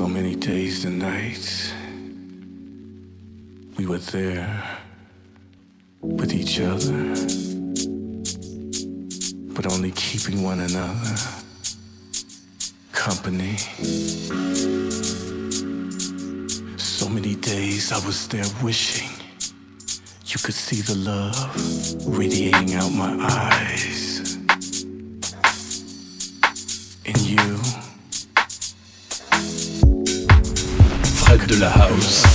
so many days and nights. We were there with each other, but only keeping one another company. So many days I was there wishing you could see the love radiating out my eyes. the house.